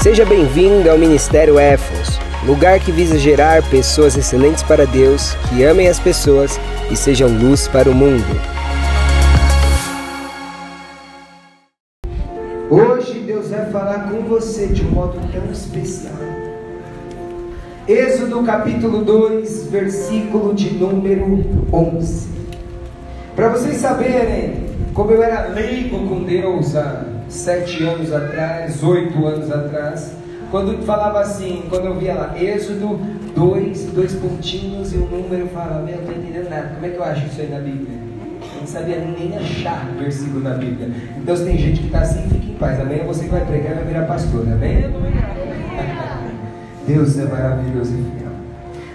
Seja bem-vindo ao Ministério Éfos, lugar que visa gerar pessoas excelentes para Deus, que amem as pessoas e sejam luz para o mundo. Hoje Deus vai falar com você de um modo tão especial. Êxodo capítulo 2, versículo de número 11. Para vocês saberem como eu era leigo com Deus há sete anos atrás, oito anos atrás, quando falava assim, quando eu via lá, Êxodo 2, dois pontinhos e um número, eu falava, meu, eu não estou entendendo nada, como é que eu acho isso aí na Bíblia? Eu não sabia nem achar versículo na Bíblia. Então se tem gente que está assim, fique em paz. Amanhã você que vai pregar vai virar pastor, amém? Deus é maravilhoso e fiel.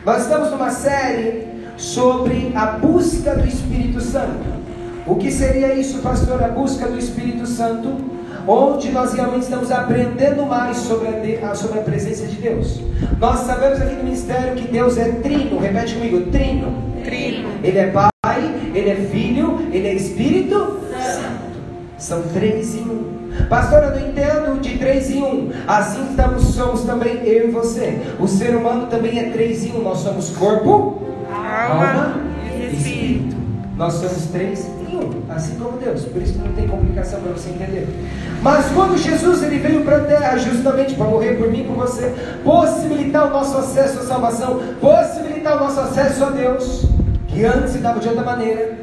Nós estamos numa série sobre a busca do Espírito Santo. O que seria isso, pastor? A busca do Espírito Santo, onde nós realmente estamos aprendendo mais sobre a, sobre a presença de Deus. Nós sabemos aqui no ministério que Deus é trino, repete comigo: trino. Trino. Ele é Pai, Ele é Filho, Ele é Espírito Santo. São três em um. Pastor, eu não entendo de três em um. Assim estamos, somos também eu e você. O ser humano também é três em um. Nós somos corpo, Alma alma e e espírito. Nós somos três em assim como Deus. Por isso não tem complicação para você entender. Mas quando Jesus ele veio para a terra justamente para morrer por mim e por você, possibilitar o nosso acesso à salvação, possibilitar o nosso acesso a Deus, que antes se dava de outra maneira.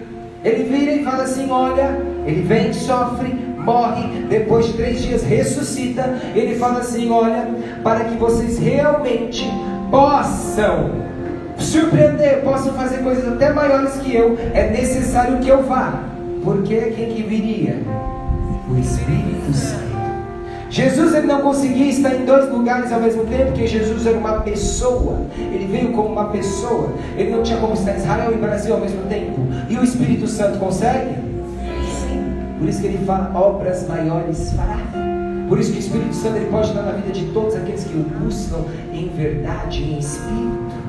Ele vira e fala assim: olha, ele vem, sofre, morre, depois de três dias ressuscita. Ele fala assim: olha, para que vocês realmente possam surpreender, possam fazer coisas até maiores que eu, é necessário que eu vá. Porque quem que viria? O Espírito Santo. Jesus ele não conseguia estar em dois lugares ao mesmo tempo, porque Jesus era uma pessoa. Ele veio como uma pessoa. Ele não tinha como estar em Israel e Brasil ao mesmo tempo. E o Espírito Santo consegue? Sim. Por isso que ele fala: obras maiores fará. Por isso que o Espírito Santo ele pode estar na vida de todos aqueles que o buscam em verdade em espírito.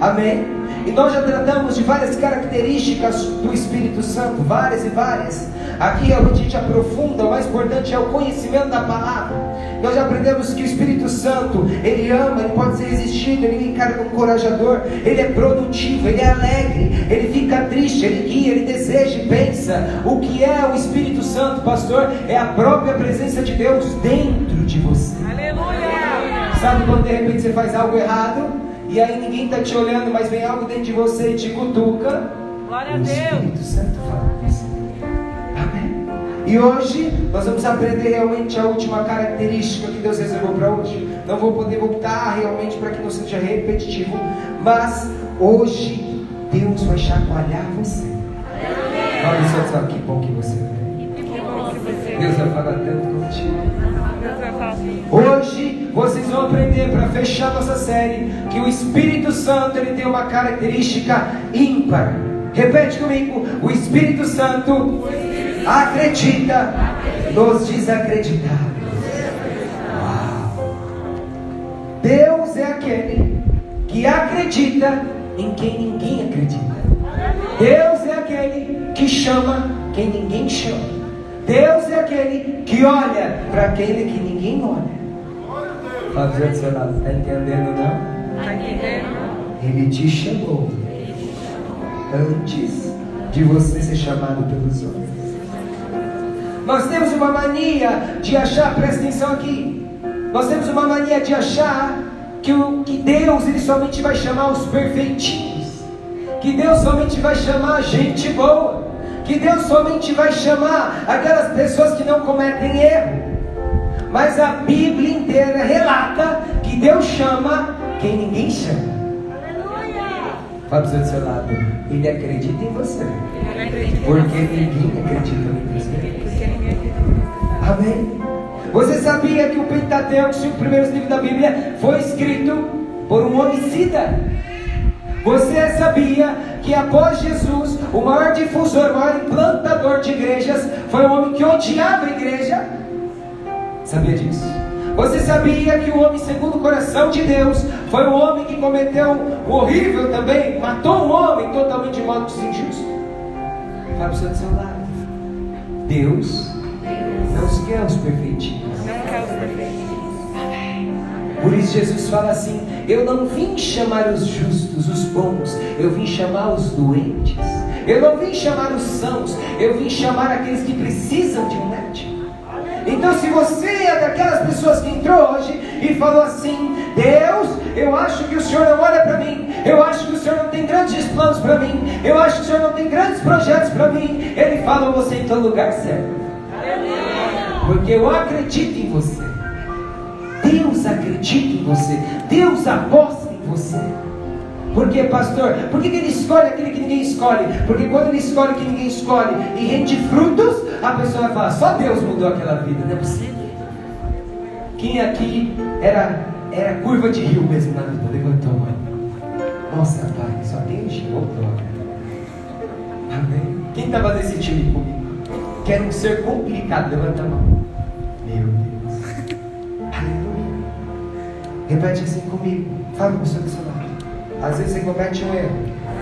Amém? E nós já tratamos de várias características do Espírito Santo, várias e várias. Aqui a gente aprofunda, o mais importante é o conhecimento da palavra. Nós já aprendemos que o Espírito Santo, ele ama, ele pode ser resistido, ele encara um encorajador, ele é produtivo, ele é alegre, ele fica triste, ele guia, ele deseja e pensa. O que é o Espírito Santo, pastor? É a própria presença de Deus dentro de você. Aleluia. Sabe quando de repente você faz algo errado? E aí ninguém está te olhando, mas vem algo dentro de você e te cutuca. Glória a O Deus. Espírito Santo fala com você. Amém? E hoje nós vamos aprender realmente a última característica que Deus reservou para hoje. Não vou poder voltar realmente para que não seja repetitivo, mas hoje Deus vai chacoalhar você. Olha só, que bom que você veio. Você Deus vai falar tanto contigo. Hoje vocês vão aprender para fechar nossa série que o Espírito Santo ele tem uma característica ímpar. Repete comigo: o Espírito Santo acredita nos desacreditados. Deus é aquele que acredita em quem ninguém acredita. Deus é aquele que chama quem ninguém chama. Deus é aquele que olha para aquele que ninguém olha. Fala do seu lado, está entendendo não? Tá entendendo? Ele te chamou antes de você ser chamado pelos homens. Nós temos uma mania de achar, presta atenção aqui. Nós temos uma mania de achar que, o, que Deus ele somente vai chamar os perfeitinhos, que Deus somente vai chamar gente boa, que Deus somente vai chamar aquelas pessoas que não cometem erro. Mas a Bíblia inteira relata que Deus chama quem ninguém chama. Fala para o seu lado, ele acredita em você, porque ninguém acredita em você. Acredita. Amém? Você sabia que o Pentateuco, os primeiros livros da Bíblia, foi escrito por um homicida? Você sabia que após Jesus, o maior difusor, o maior implantador de igrejas, foi um homem que odiava a igreja? Sabia disso? Você sabia que o homem segundo o coração de Deus foi um homem que cometeu o horrível também, matou um homem totalmente de modo injusto? Fala para o seu do seu lado. Deus não quer os perfeitinhos. Não quer os perfeitos. Mas Jesus fala assim: Eu não vim chamar os justos, os bons, eu vim chamar os doentes. Eu não vim chamar os sãos, eu vim chamar aqueles que precisam de um médico. Então, se você é daquelas pessoas que entrou hoje e falou assim: Deus, eu acho que o Senhor não olha para mim, eu acho que o Senhor não tem grandes planos para mim, eu acho que o Senhor não tem grandes projetos para mim, Ele fala: Você está no lugar certo, porque eu acredito em você. Deus acredita em você, Deus aposta em você. Por que, pastor? Por que, ele escolhe aquele que ninguém escolhe? Porque quando ele escolhe que ninguém escolhe e rende frutos, a pessoa vai falar: só Deus mudou aquela vida, não é possível. Quem aqui era, era curva de rio mesmo na vida? Levantou a mão. Nossa, pai, só tem glória. Amém? Quem estava nesse time comigo? Quer um ser complicado, levanta a mão. Repete assim comigo. Fala com o seu lado. Às vezes você comete um erro,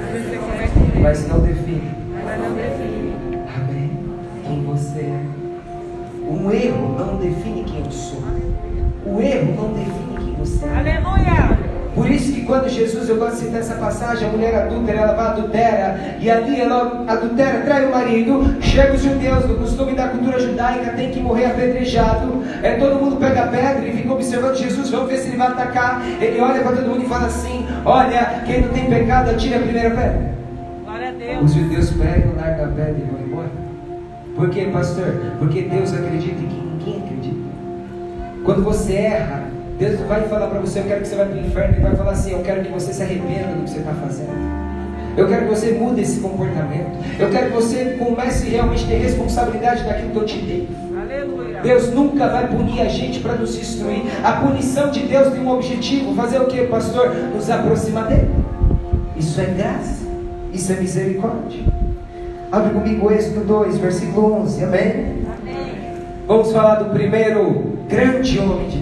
Às vezes você comete um erro, mas não define. mas não define. Amém? Quem você é. Um erro não define quem eu sou. O erro não define quem você é. Aleluia! Por isso que quando Jesus, eu gosto de citar essa passagem, a mulher adúltera, ela vai adultera, e ali ela adultera, trai o marido, chega os judeus, no costume da cultura judaica, tem que morrer apedrejado, é, todo mundo pega pedra e fica observando Jesus, vamos ver se ele vai atacar, ele olha para todo mundo e fala assim, olha, quem não tem pecado, atira a primeira pedra. Os judeus pegam, largam a pedra e vão embora. Por quê, pastor? Porque Deus acredita em quem ninguém acredita. Quando você erra, Deus vai falar para você, eu quero que você vá para o inferno, e vai falar assim, eu quero que você se arrependa do que você está fazendo. Eu quero que você mude esse comportamento. Eu quero que você comece realmente a ter responsabilidade daquilo que eu te dei. Aleluia. Deus nunca vai punir a gente para nos destruir. A punição de Deus tem um objetivo: fazer o que, pastor? Nos aproximar dele. Isso é graça, isso é misericórdia. Abre comigo Êxodo 2, versículo 11. Amém? Amém. Vamos falar do primeiro grande homem de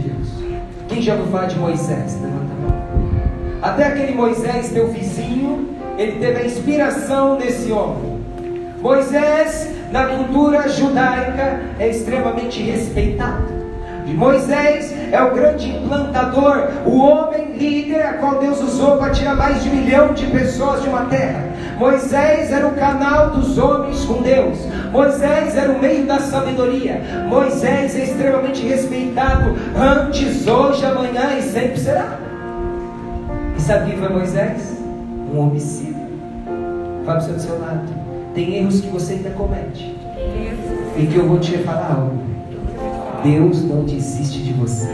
Ouviu falar de Moisés? Levanta a mão. Até aquele Moisés, teu vizinho, ele teve a inspiração desse homem. Moisés, na cultura judaica, é extremamente respeitado. Moisés é o grande implantador, o homem líder a qual Deus usou para tirar mais de um milhão de pessoas de uma terra. Moisés era o canal dos homens com Deus. Moisés era o meio da sabedoria. Moisés é extremamente respeitado antes, hoje, amanhã e sempre será. E sabe quem foi Moisés? Um homicida. Fala para o seu lado. Tem erros que você ainda comete. E que eu vou te falar algo. Deus não desiste de você.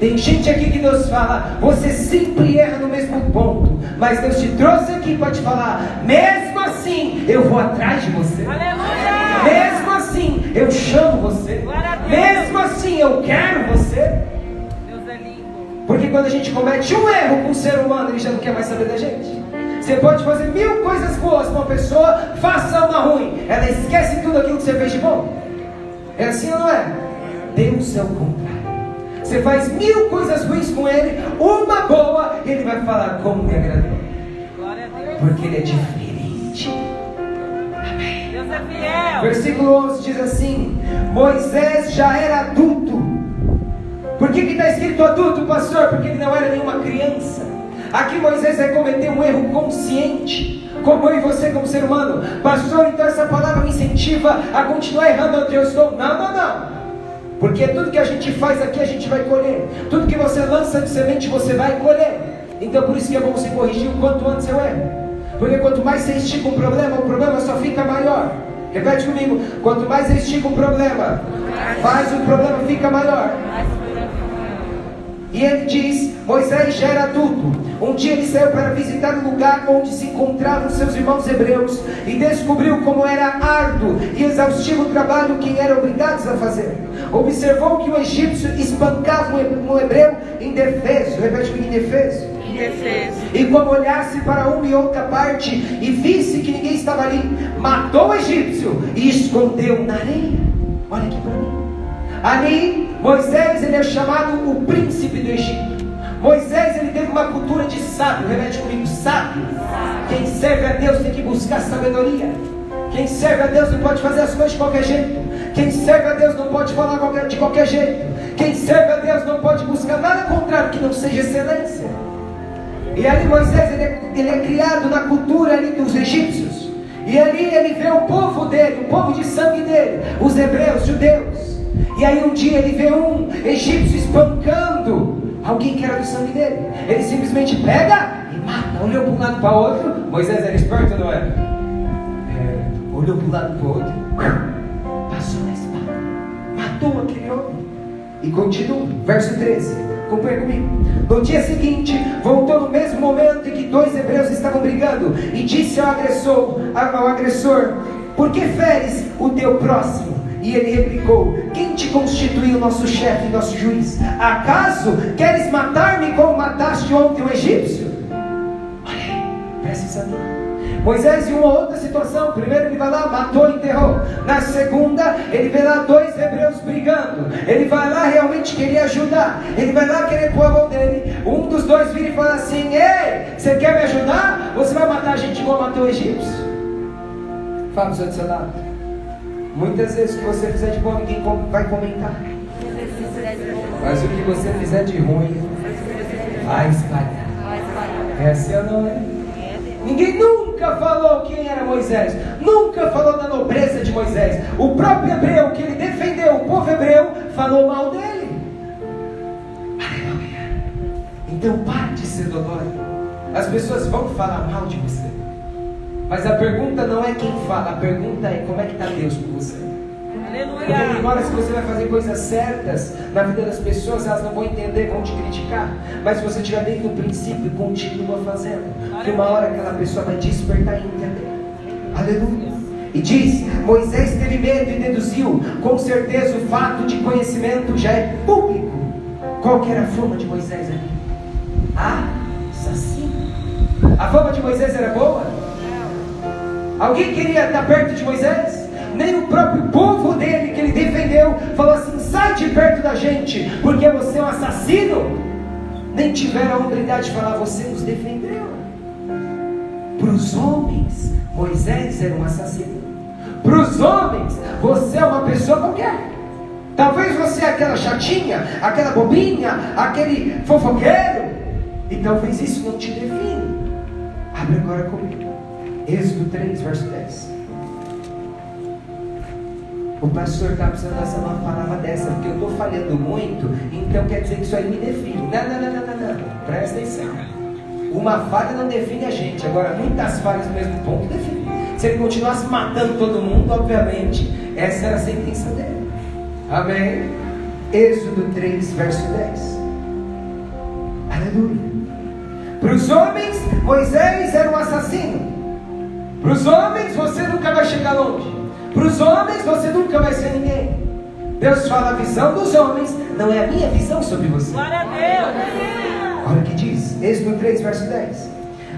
Tem gente aqui que Deus fala, você sempre erra no mesmo ponto, mas Deus te trouxe aqui para te falar, mesmo assim eu vou atrás de você. Aleluia. Mesmo assim eu chamo você. Mesmo assim eu quero você. Deus é lindo. Porque quando a gente comete um erro com o ser humano, ele já não quer mais saber da gente. Você pode fazer mil coisas boas para uma pessoa, faça uma ruim. Ela esquece tudo aquilo que você fez de bom. É assim ou não é? Deus é o contrário. Você faz mil coisas ruins com ele, uma boa, ele vai falar como me agradou. Porque ele é diferente. Deus é fiel. Versículo 11 diz assim: Moisés já era adulto. Por que está escrito adulto, pastor? Porque ele não era nenhuma criança. Aqui Moisés vai cometer um erro consciente, como eu e você, como ser humano. Pastor, então essa palavra me incentiva a continuar errando onde eu estou. Não, não, não. Porque tudo que a gente faz aqui a gente vai colher. Tudo que você lança de semente você vai colher. Então por isso que é bom você corrigir o quanto antes eu erro. Porque quanto mais você estica um problema, o problema só fica maior. Repete comigo. Quanto mais estica um problema, mais o problema fica maior. E ele diz: Moisés já era adulto. Um dia ele saiu para visitar o lugar onde se encontravam seus irmãos hebreus e descobriu como era árduo e exaustivo o trabalho que eram obrigados a fazer. Observou que o egípcio espancava um hebreu indefeso. Repete comigo: indefeso. Indefeso. E como olhasse para uma e outra parte e visse que ninguém estava ali, matou o egípcio e escondeu na areia. Olha aqui para mim. Ali, Moisés ele é chamado o príncipe do Egito. Moisés ele teve uma cultura de sábio. Repete comigo, sábio. Quem serve a Deus tem que buscar sabedoria. Quem serve a Deus não pode fazer as coisas de qualquer jeito. Quem serve a Deus não pode falar de qualquer jeito. Quem serve a Deus não pode buscar nada contrário que não seja excelência. E ali Moisés ele é, ele é criado na cultura ali dos egípcios. E ali ele vê o povo dele, o povo de sangue dele, os hebreus, judeus. E aí um dia ele vê um egípcio espancando alguém que era do sangue dele. Ele simplesmente pega e mata, olhou para um lado para o outro. Moisés era esperto, não era? É, olhou para um lado para o outro, E continua, verso 13. Acompanha comigo. No dia seguinte, voltou no mesmo momento em que dois hebreus estavam brigando e disse ao agressor, ao agressor: Por que feres o teu próximo? E ele replicou: Quem te constituiu nosso chefe e nosso juiz? Acaso queres matar-me como mataste ontem o egípcio? Olha aí, presta atenção. Moisés, em uma outra situação, primeiro ele vai lá, matou e enterrou. Na segunda, ele vê lá dois hebreus brigando. Ele vai lá realmente querer ajudar. Ele vai lá querer pôr a mão dele. Um dos dois vira e fala assim: Ei, você quer me ajudar? Você vai matar a gente igual matou o egípcio? Fala para o seu lado. Muitas vezes o que você fizer de bom, ninguém vai comentar. Mas o que você fizer de ruim, vai espalhar. É assim ou não é? Ninguém nunca falou quem era Moisés, nunca falou da nobreza de Moisés. O próprio hebreu que ele defendeu, o povo hebreu, falou mal dele. Aleluia. Então pare de ser dodói. As pessoas vão falar mal de você. Mas a pergunta não é quem fala, a pergunta é como é que está Deus com você. Porque Aleluia. embora se você vai fazer coisas certas na vida das pessoas, elas não vão entender, vão te criticar. Mas se você estiver dentro do princípio continua fazendo, que uma hora aquela pessoa vai despertar e entender. Aleluia. E diz: Moisés teve medo e deduziu, com certeza o fato de conhecimento já é público. Qual que era a fama de Moisés ali? Assassino. A fama de Moisés era boa? Alguém queria estar perto de Moisés? Nem o próprio povo dele que ele defendeu falou assim: sai de perto da gente, porque você é um assassino. Nem tiveram a humildade de falar: você nos defendeu. Para os homens, Moisés era um assassino. Para os homens, você é uma pessoa qualquer. Talvez você é aquela chatinha, aquela bobinha, aquele fofoqueiro. E talvez isso não te define. Abre agora comigo. Êxodo 3, verso 10. O pastor está precisando dessa uma palavra dessa, porque eu estou falhando muito, então quer dizer que isso aí me define. Não, não, não, não, não, não. Presta atenção. Uma falha não define a gente, agora muitas falhas no mesmo ponto definem. Se ele continuasse matando todo mundo, obviamente, essa era a sentença dele. Amém? Êxodo 3, verso 10. Aleluia. Para os homens, Moisés era um assassino. Para os homens, você nunca vai chegar longe. Para os homens, você nunca vai ser ninguém. Deus fala a visão dos homens, não é a minha visão sobre você. Glória a Deus. Olha o que diz, Êxodo 3, verso 10.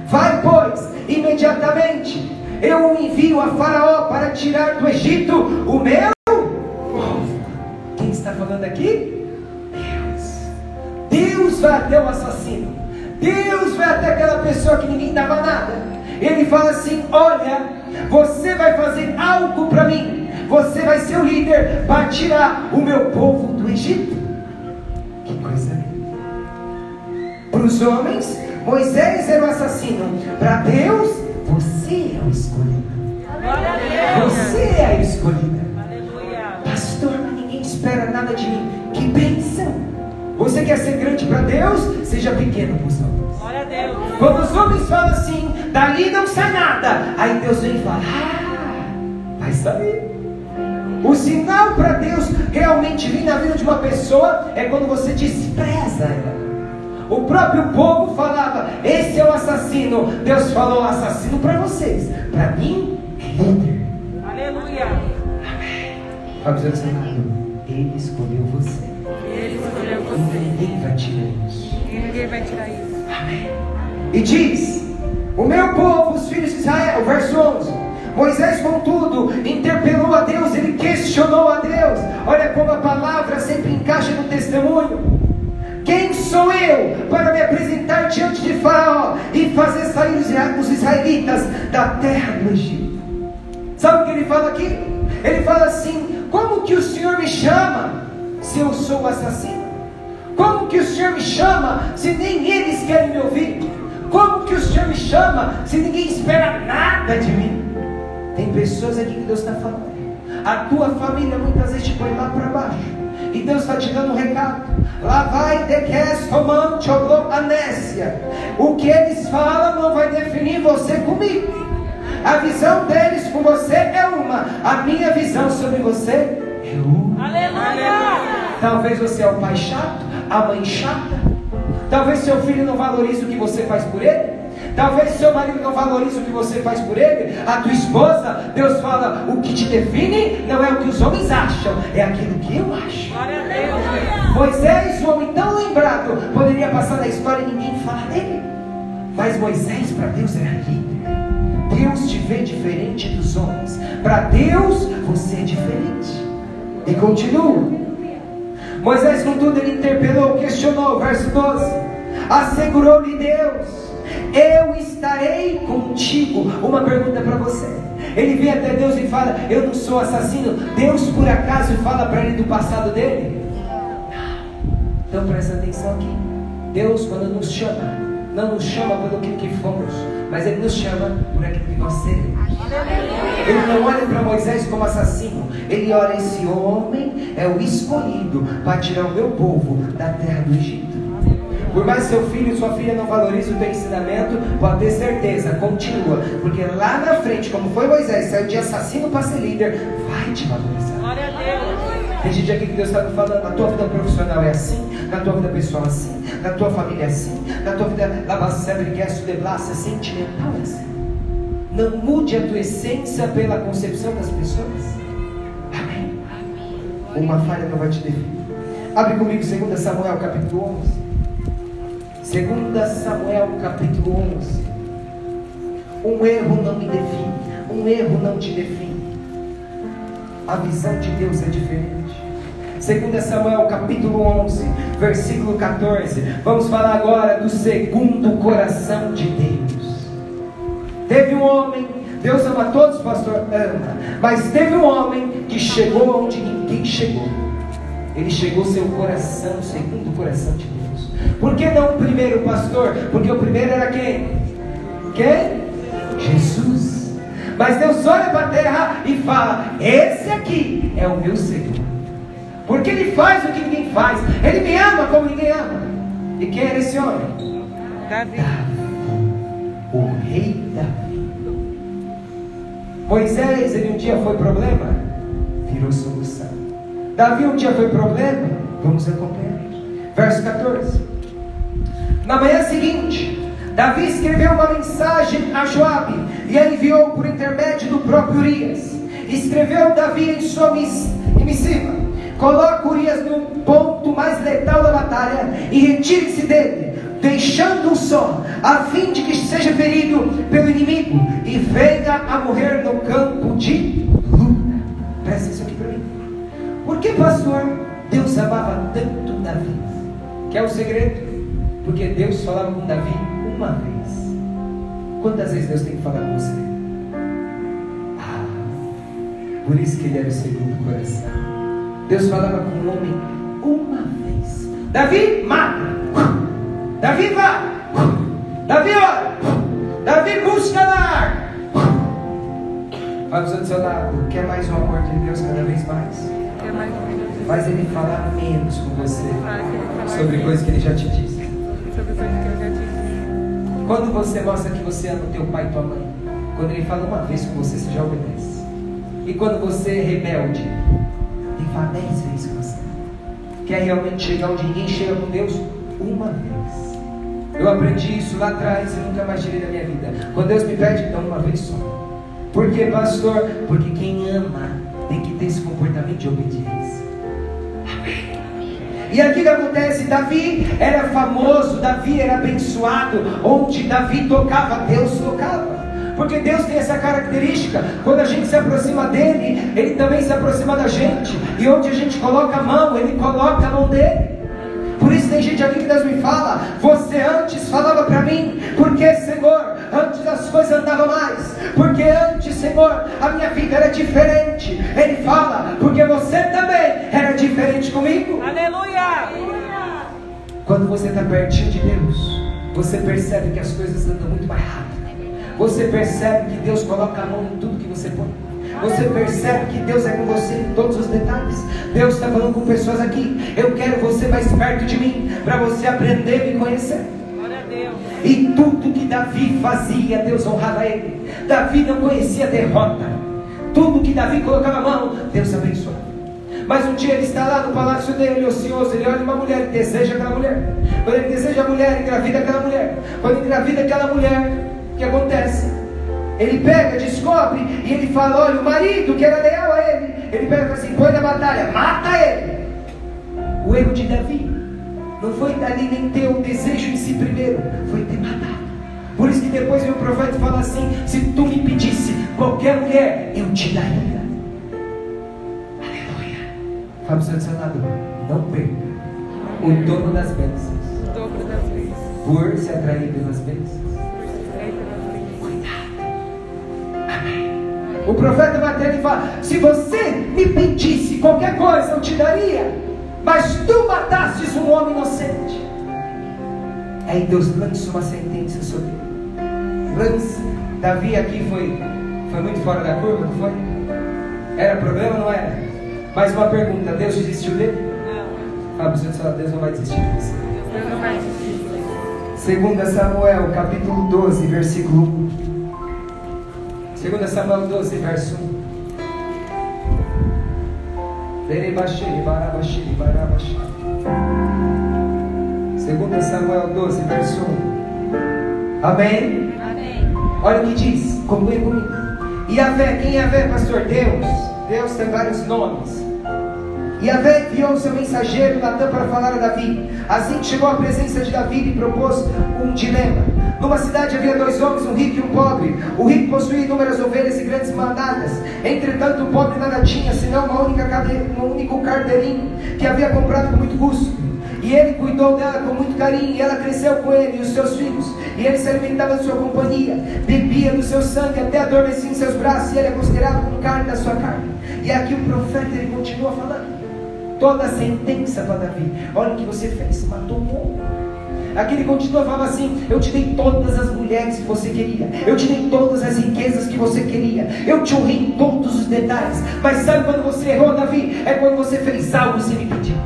Vai, pois, imediatamente, eu o envio a Faraó para tirar do Egito o meu povo. Quem está falando aqui? Deus. Deus vai até o assassino. Deus vai até aquela pessoa que ninguém dava nada. Ele fala assim: Olha, você vai fazer algo para mim. Você vai ser o líder para tirar o meu povo do Egito. Que coisa linda. Para os homens, Moisés era o assassino. Para Deus, você é o escolhido. Você é a escolhida. Pastor, ninguém espera nada de mim. Que bênção! Você quer ser grande para Deus? Seja pequeno os homens. Quando os homens falam assim, dali não sai nada. Aí Deus vem e fala, ah, vai sair. O sinal para Deus realmente vir na vida de uma pessoa é quando você despreza ela. O próprio povo falava, esse é o assassino. Deus falou, assassino para vocês. Para mim, é líder. Aleluia. Seu lado, ele escolheu você. Ele escolheu E você. ninguém vai tirar isso. E ninguém vai tirar isso. E diz: O meu povo, os filhos de Israel, verso 11. Moisés, contudo, interpelou a Deus, ele questionou a Deus. Olha como a palavra sempre encaixa no testemunho. Quem sou eu para me apresentar diante de Faraó e fazer sair os isra- os israelitas da terra do Egito? Sabe o que ele fala aqui? Ele fala assim: Como que o Senhor me chama se eu sou assassino? Como que o Senhor me chama se nem eles querem me ouvir? Como que o Senhor me chama se ninguém espera nada de mim? Tem pessoas aqui que Deus está falando. A tua família muitas vezes te põe lá para baixo. E Deus está te dando um recado. Lá vai de anésia. O que eles falam não vai definir você comigo. A visão deles com você é uma. A minha visão sobre você é uma. Aleluia. Talvez você é o pai chato, a chata. Talvez seu filho não valorize o que você faz por ele. Talvez seu marido não valorize o que você faz por ele. A tua esposa, Deus fala: o que te define não é o que os homens acham, é aquilo que eu acho. Moisés, um homem tão lembrado, poderia passar na história e ninguém falar dele. Mas Moisés, para Deus, era líder. Deus te vê diferente dos homens. Para Deus, você é diferente. E continua. Moisés, contudo, ele interpelou, questionou, verso 12: Assegurou-lhe Deus, eu estarei contigo. Uma pergunta para você. Ele vem até Deus e fala: Eu não sou assassino. Deus, por acaso, fala para ele do passado dele? Então presta atenção aqui. Deus, quando nos chama, não nos chama pelo que, que fomos, mas Ele nos chama por aquilo que nós seremos. Ele não olha para Moisés como assassino, ele olha: esse homem é o escolhido para tirar o meu povo da terra do Egito. Por mais seu filho e sua filha não valorizem o teu ensinamento, pode ter certeza, continua, porque lá na frente, como foi Moisés, saiu de assassino para ser líder, vai te valorizar. Glória a Deus. Tem gente aqui que Deus está me falando, na tua vida profissional é assim, na tua vida pessoal é assim, na tua família é assim, na tua vida labacebriquesto de blaça sentimental é assim. Não mude a tua essência pela concepção das pessoas. Amém. Uma falha não vai te definir. Abre comigo 2 Samuel capítulo 11. 2 Samuel capítulo 11. Um erro não me define. Um erro não te define. A visão de Deus é diferente. 2 Samuel capítulo 11, versículo 14. Vamos falar agora do segundo coração de Deus. Teve um homem, Deus ama todos, pastor, ama. Mas teve um homem que chegou onde ninguém chegou. Ele chegou seu coração, segundo o coração de Deus. Por que não o primeiro, pastor? Porque o primeiro era quem? Quem? Jesus. Mas Deus olha para a terra e fala: Esse aqui é o meu Senhor. Porque Ele faz o que ninguém faz. Ele me ama como ninguém ama. E quem era esse homem? Davi. O rei Davi. Moisés, ele um dia foi problema, virou solução. Davi um dia foi problema, vamos acompanhar. Verso 14. Na manhã seguinte, Davi escreveu uma mensagem a Joabe e a enviou por intermédio do próprio Urias. Escreveu Davi em sua missiva: Coloque Urias no ponto mais letal da batalha e retire-se dele, deixando-o só, a fim de que seja ferido pelo inimigo e venha a morrer no campo de luta. Presta isso aqui para mim. Por que, pastor, Deus amava tanto Davi? Que é o segredo? Porque Deus falava com Davi uma vez. Quantas vezes Deus tem que falar com você? Ah, por isso que ele era o segundo coração. Deus falava com o homem uma vez. Davi, mata. Davi, vai. Davi, olha. Davi, busca lá. Fala para o seu lado. Quer mais o amor de Deus cada vez mais? Quer mais minuto? Faz ele falar menos com você sobre coisas que ele já te disse. Sobre coisas que eu já disse. Quando você mostra que você ama teu pai e tua mãe, quando ele fala uma vez com você, você já obedece. E quando você é rebelde, ele fala dez vezes com você. Quer realmente chegar onde ninguém chega com Deus? Uma vez. Eu aprendi isso lá atrás e nunca mais tirei da minha vida. Quando Deus me pede, então uma vez só. Por quê, pastor? Porque quem ama tem que ter esse comportamento de obediência. E aqui que acontece, Davi era famoso, Davi era abençoado, onde Davi tocava, Deus tocava. Porque Deus tem essa característica, quando a gente se aproxima dele, ele também se aproxima da gente. E onde a gente coloca a mão, ele coloca a mão dele. Tem gente aqui que Deus me fala, você antes falava para mim, porque Senhor, antes as coisas andavam mais, porque antes, Senhor, a minha vida era diferente. Ele fala, porque você também era diferente comigo. Aleluia! Quando você está pertinho de Deus, você percebe que as coisas andam muito mais rápido. Você percebe que Deus coloca a mão em tudo que você põe. Você percebe que Deus é com você em todos os detalhes. Deus está falando com pessoas aqui. Eu quero você mais perto de mim, para você aprender a me conhecer. E tudo que Davi fazia, Deus honrava ele. Davi não conhecia derrota. Tudo que Davi colocava a mão, Deus abençoava. Mas um dia ele está lá no palácio dele, ocioso, ele olha uma mulher e deseja aquela mulher. Quando ele deseja a mulher, engravida aquela mulher. Quando engravida aquela mulher, o que acontece? Ele pega, descobre e ele fala: Olha, o marido que era leal a ele, ele pega e fala assim: põe na batalha, mata ele. O erro de Davi não foi dali nem ter o desejo em si primeiro, foi ter matado. Por isso que depois o profeta fala assim: Se tu me pedisse qualquer mulher, eu te daria. Aleluia. Fala para o seu lado, não perca o dono das bênçãos O dobro das vezes. por se atrair pelas bênçãos. O profeta Mateus ele fala: Se você me pedisse qualquer coisa, eu te daria, mas tu matastes um homem inocente. Aí Deus lança uma sentença sobre ele. Lança. Davi aqui foi, foi muito fora da curva, não foi? Era problema, não era? Mais uma pergunta: Deus desistiu dele? Não. Fala para Deus não vai desistir de você. Deus não vai desistir. 2 Samuel, capítulo 12, versículo 1. 2 Samuel 12, verso 1. Derebaxiri, barabaxiri, barabaxiri. 2 Samuel 12, verso 1. Amém? Amém. Olha o que diz, conclui comigo. E a fé, quem é a fé, pastor? Deus. Deus tem vários nomes. E Yahvé enviou seu mensageiro Natan para falar a Davi. Assim chegou à presença de Davi, lhe propôs um dilema. Numa cidade havia dois homens, um rico e um pobre. O rico possuía inúmeras ovelhas e grandes manadas. Entretanto, o pobre nada tinha, senão uma única cade... um único cardeirinho que havia comprado com muito custo. E ele cuidou dela com muito carinho, e ela cresceu com ele e os seus filhos. E ele se alimentava de sua companhia, bebia do seu sangue, até adormecia em seus braços, e ele é considerado como carne da sua carne. E aqui o profeta ele continua falando toda a sentença para Davi. Olha o que você fez, matou um homem. Aqui ele continua falando assim: Eu te dei todas as mulheres que você queria, eu te dei todas as riquezas que você queria, eu te honrei em todos os detalhes. Mas sabe quando você errou, Davi? É quando você fez algo sem me pedir.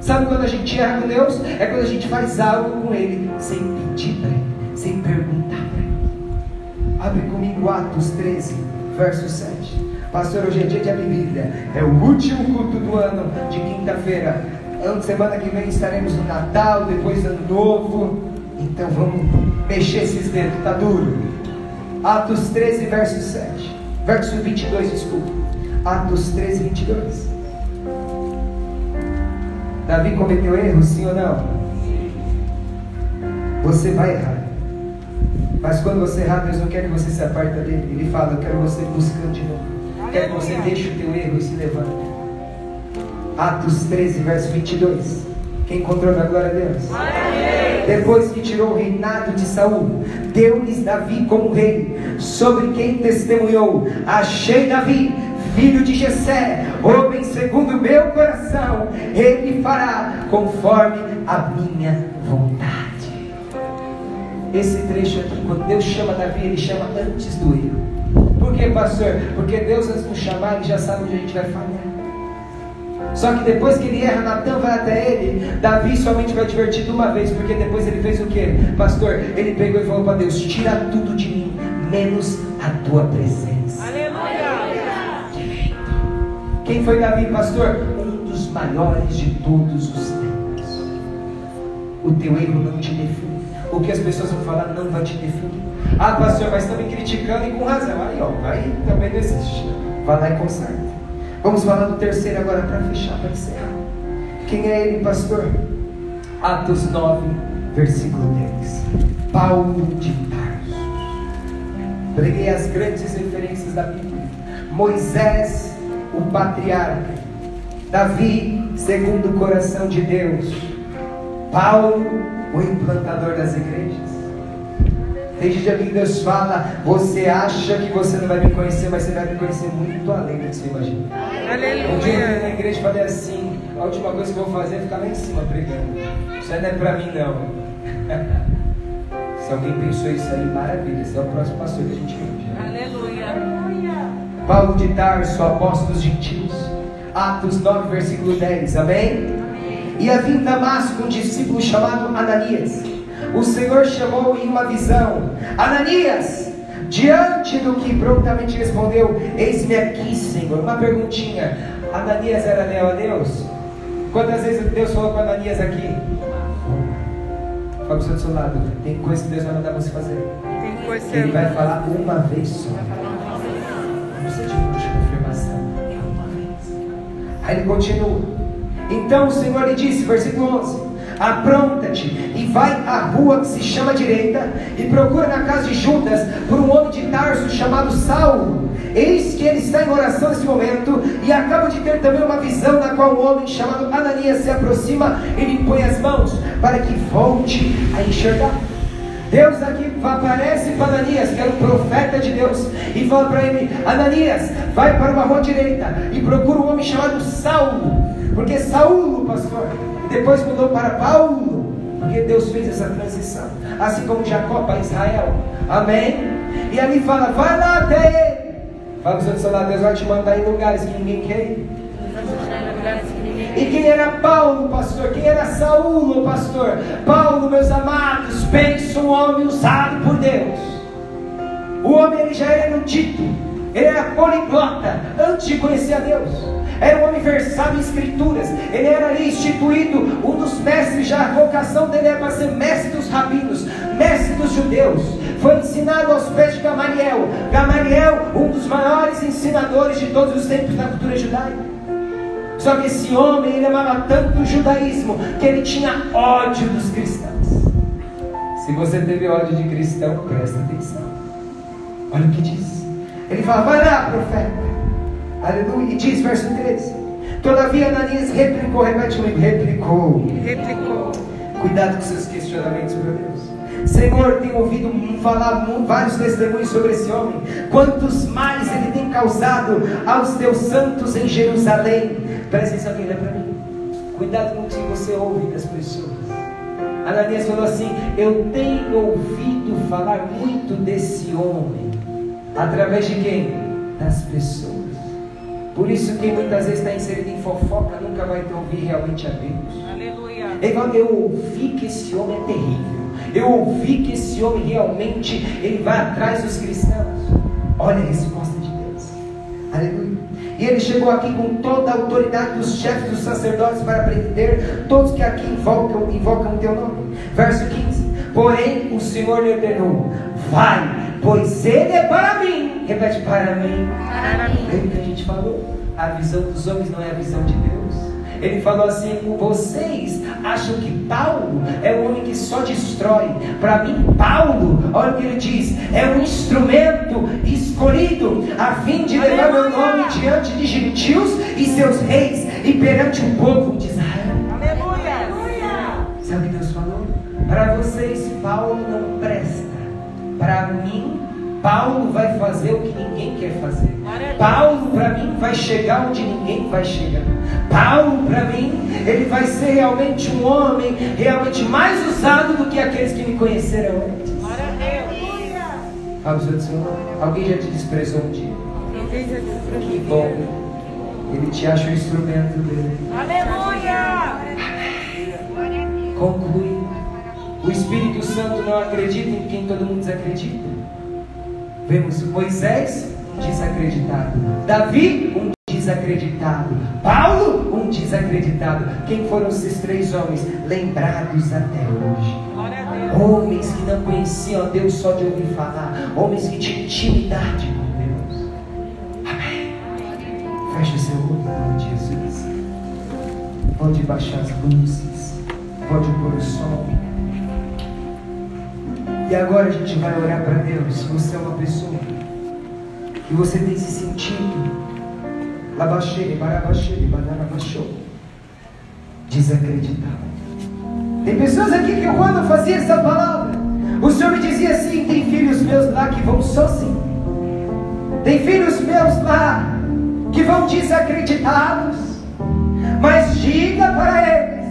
Sabe quando a gente erra com Deus? É quando a gente faz algo com Ele sem pedir para Ele, sem perguntar para Ele. Abre comigo Atos 13, verso 7. Pastor, hoje é dia de abrir Bíblia. É o último culto do ano, de quinta-feira. Ano, semana que vem estaremos no Natal, depois Ano Novo. Então vamos mexer esses dedos, tá duro. Atos 13, verso 7. Verso 22, desculpa. Atos 13, 22. Davi cometeu erro, sim ou não? Você vai errar. Mas quando você errar, Deus não quer que você se aparta dele. Ele fala, eu quero você buscando de novo. Quero que você deixe o teu erro e se levante. Atos 13, verso 22. Quem encontrou na glória a Deus? Depois que tirou o reinado de Saul, deu-lhes Davi como rei, sobre quem testemunhou: Achei Davi, filho de Jessé, homem segundo meu coração, ele fará conforme a minha vontade. Esse trecho aqui, quando Deus chama Davi, ele chama antes do erro. Por que, pastor? Porque Deus, antes de nos chamar, ele já sabe onde a gente vai falhar. Só que depois que ele erra, Natan vai até ele. Davi somente vai divertir de uma vez, porque depois ele fez o que? Pastor, ele pegou e falou para Deus: Tira tudo de mim, menos a tua presença. Aleluia. Quem foi Davi, pastor? Um dos maiores de todos os tempos. O teu erro não te define. O que as pessoas vão falar não vai te definir. Ah, pastor, mas estão me criticando e com razão. Aí, ó, aí também não existe. Vai lá e conserta. Vamos falar do terceiro agora para fechar, para encerrar. Quem é ele, pastor? Atos 9, versículo 10. Paulo de Tarso. Preguei as grandes referências da Bíblia. Moisés, o patriarca. Davi, segundo o coração de Deus. Paulo, o implantador das igrejas. Tem dia que Deus fala, você acha que você não vai me conhecer, mas você vai me conhecer muito além do que você imagina. Um dia eu na Aleluia. igreja e falei assim, a última coisa que eu vou fazer é ficar lá em cima pregando. Isso aí não é pra mim não. Se alguém pensou isso aí, maravilha. Esse é o próximo pastor que a gente quer. Aleluia. Paulo de Tarso, apóstolo dos gentios. Atos 9, versículo 10. Amém? E havia em Damasco um discípulo chamado Ananias. O Senhor chamou em uma visão: Ananias! Diante do que prontamente respondeu: Eis-me aqui, Senhor. Uma perguntinha: Ananias era leal a Deus? Quantas vezes Deus falou com Ananias aqui? Fala pro seu lado: tem coisa que Deus vai mandar você fazer. Tem coisa Ele vai falar uma vez só. Não precisa de muita confirmação. É uma vez. Aí ele continua. Então o Senhor lhe disse, versículo 11: Apronta-te e vai à rua que se chama direita e procura na casa de Judas por um homem de Tarso chamado Saulo. Eis que ele está em oração nesse momento e acaba de ter também uma visão na qual um homem chamado Ananias se aproxima e lhe põe as mãos para que volte a enxergar. Deus aqui aparece para Ananias, que era um profeta de Deus, e fala para ele: Ananias, vai para uma rua direita e procura um homem chamado Saulo, porque Saulo, pastor, depois mudou para Paulo, porque Deus fez essa transição, assim como Jacó para Israel, amém? E ali fala: vai lá até ele. Fala para o seu lado, Deus vai te mandar em lugares que ninguém quer ir. E quem era Paulo, pastor? Quem era Saúl, pastor? Paulo, meus amados, pensa um homem usado por Deus. O homem ele já era erudito, ele era poliglota antes de conhecer a Deus. Era um homem versado em escrituras, ele era ali instituído, um dos mestres, já a vocação dele era para ser mestre dos rabinos, mestre dos judeus. Foi ensinado aos pés de Gamaliel. Gamaliel, um dos maiores ensinadores de todos os tempos da cultura judaica. Só que esse homem, ele amava tanto o judaísmo, que ele tinha ódio dos cristãos. Se você teve ódio de cristão, presta atenção. Olha o que diz. Ele fala, vai lá, profeta. Aleluia. E diz, verso 13. Todavia Ananias replicou, repete comigo, replicou. Replicou. Cuidado com seus questionamentos para Deus. Senhor, tenho ouvido falar vários testemunhos sobre esse homem. Quantos males ele tem causado aos teus santos em Jerusalém. Presta atenção aqui, olha para mim. Cuidado com o que você ouve das pessoas. Ananias falou assim: Eu tenho ouvido falar muito desse homem. Através de quem? Das pessoas. Por isso, quem muitas vezes está inserido em fofoca nunca vai ter ouvir realmente a Deus. Aleluia. Eu ouvi que esse homem é terrível. Eu ouvi que esse homem realmente ele vai atrás dos cristãos. Olha a resposta de Deus. Aleluia. E ele chegou aqui com toda a autoridade dos chefes dos sacerdotes para prender todos que aqui invocam, invocam o teu nome. Verso 15. Porém, o Senhor lhe ordenou: Vai, pois ele é para mim. Repete, para mim. Para mim. Lembra que a gente falou? A visão dos homens não é a visão de Deus. Ele falou assim: vocês acham que Paulo é um homem que só destrói. Para mim, Paulo, olha o que ele diz: é um instrumento escolhido a fim de levar meu nome diante de gentios e seus reis e perante o povo de Israel. Aleluia. Sabe o que Deus falou? Para vocês, Paulo não presta. Para mim, Paulo vai fazer o que ninguém quer fazer. Paulo, para mim, vai chegar onde ninguém vai chegar. Paulo, para mim, ele vai ser realmente um homem realmente mais usado do que aqueles que me conheceram antes. Glória a Deus. Fala pro seu Senhor, alguém já te desprezou um dia? Que bom. Ele te acha o instrumento dele. Aleluia. Conclui. O Espírito Santo não acredita em quem todo mundo desacredita. Vemos Moisés, um desacreditado. Davi, um desacreditado. Paulo, um desacreditado. Quem foram esses três homens? Lembrados até hoje. Homens que não conheciam a Deus só de ouvir falar. Homens que tinham intimidade com Deus. Amém. Feche seu olho em nome de Jesus. Pode baixar as luzes. Pode pôr o sol. E agora a gente vai orar para Deus. Se você é uma pessoa que você tem se sentido desacreditado. Tem pessoas aqui que quando eu fazia essa palavra, o Senhor me dizia assim: tem filhos meus lá que vão sozinhos. Tem filhos meus lá que vão desacreditados. Mas diga para eles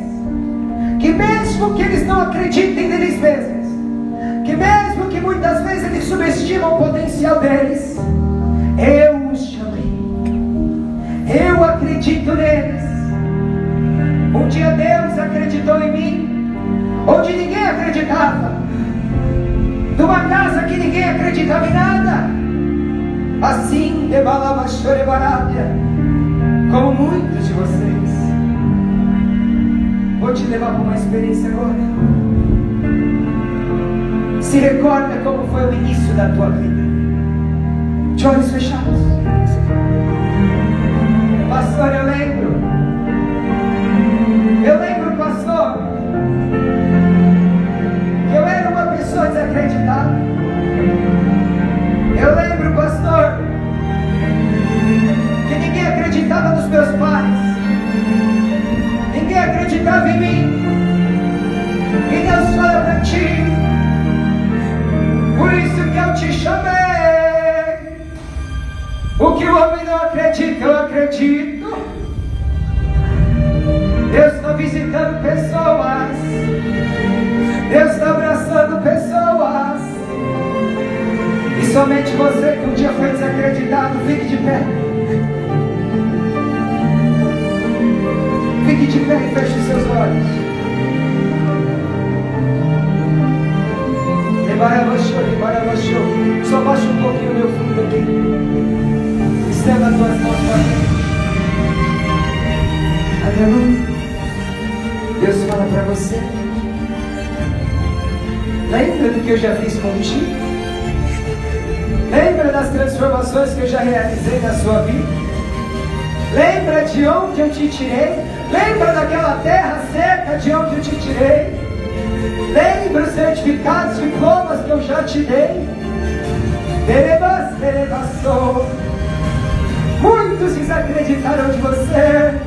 que mesmo que eles não acreditem neles mesmos, que mesmo que muitas vezes eles subestimam o potencial deles, eu os chamei. Eu acredito neles. Um dia Deus acreditou em mim, onde ninguém acreditava. Numa casa que ninguém acreditava em nada. Assim, debalava chorebarábia, como muitos de vocês. Vou te levar para uma experiência agora. Se recorda como foi o início da tua vida. De olhos fechados. Lembra do que eu já fiz contigo? Lembra das transformações que eu já realizei na sua vida? Lembra de onde eu te tirei? Lembra daquela terra seca de onde eu te tirei? Lembra os certificados, diplomas que eu já te dei? Terebas, terebassou. Muitos desacreditaram de você.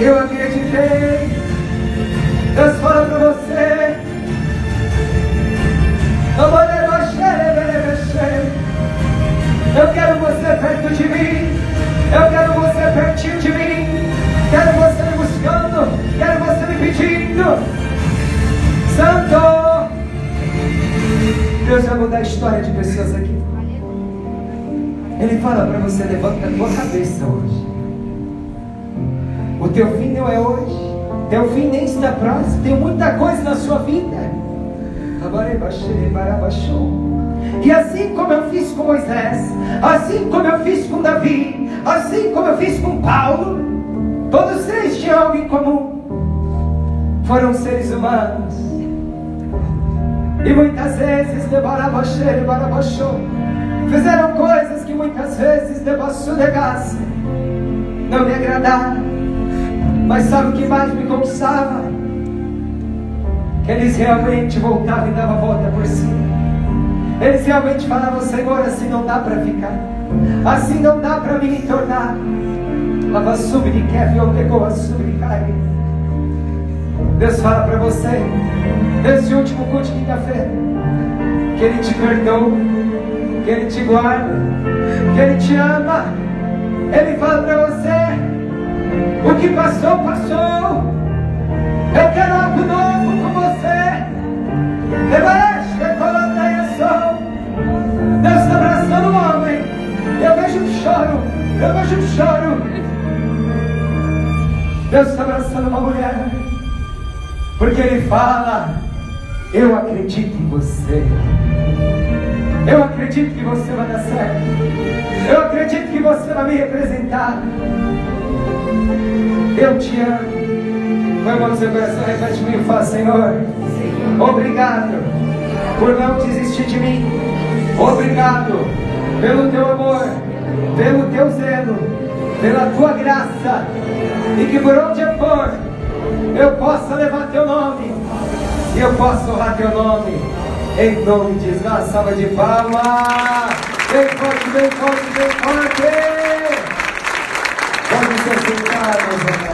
Eu acreditei. Fala para você. Eu quero você perto de mim. Eu quero você pertinho de mim. Quero você me buscando. Quero você me pedindo. Santo. Deus vai mudar a história de pessoas aqui. Ele fala para você: levanta a tua cabeça hoje. O teu fim não é hoje. Teu fim nem está próximo. Tem muita coisa na sua vida. E assim como eu fiz com Moisés, assim como eu fiz com Davi, assim como eu fiz com Paulo, todos três tinham algo em comum. Foram seres humanos. E muitas vezes fizeram coisas que muitas vezes negasse, não me agradaram. Mas sabe o que mais me conquistava? Que eles realmente voltavam e davam a volta por cima. Eles realmente falavam, Senhor, assim não dá para ficar. Assim não dá para me tornar. Deus fala para você, nesse último culto de quinta-feira, que Ele te perdoa, que Ele te guarda, que Ele te ama. Ele fala para você, o que passou, passou. Eu quero algo novo com você. Deus choro. Eu vejo um choro. Deus está abraçando uma mulher. Porque Ele fala: Eu acredito em você. Eu acredito que você vai dar certo. Eu acredito que você vai me representar. Eu te amo. Põe a mão no seu coração, repete comigo, fala, Senhor, obrigado por não desistir de mim. Obrigado pelo teu amor, pelo teu zelo, pela tua graça. E que por onde eu for, eu possa levar teu nome. E eu possa honrar teu nome. Em nome de Jesus, salva de palmas. Bem forte, bem forte, bem forte. Pode se meus irmãos.